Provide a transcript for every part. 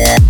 Yeah.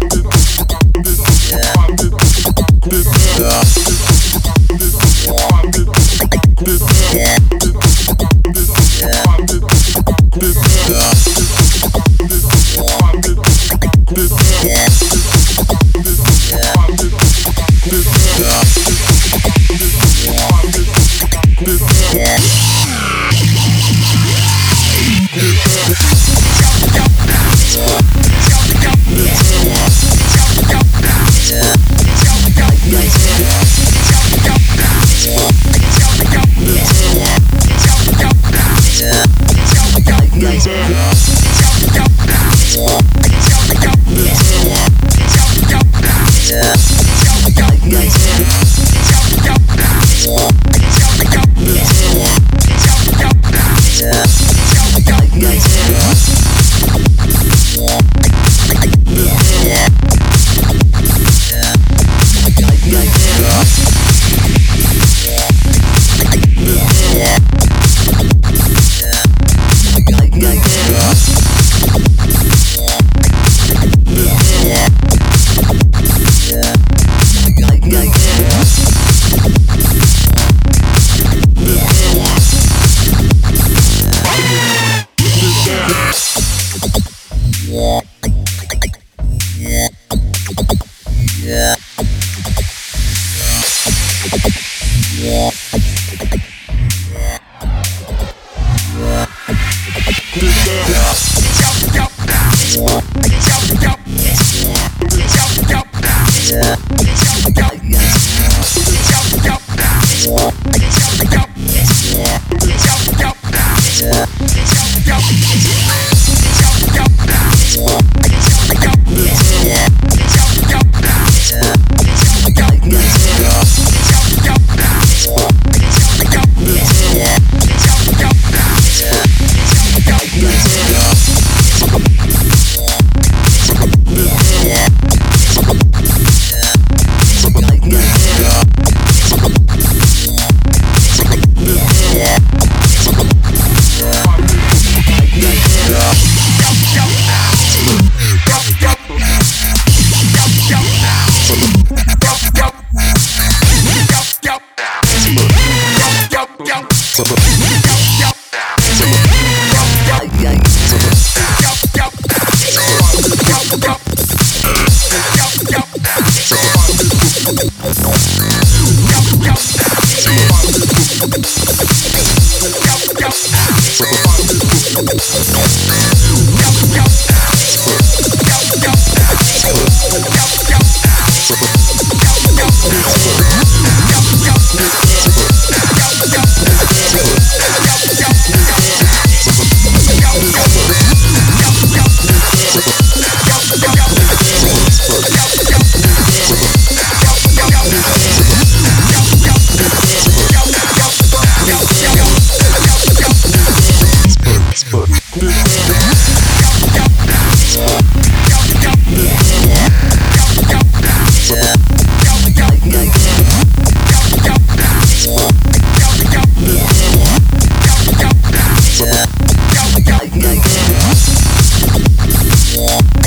Nice. Yeah. Bye-bye. Yeah.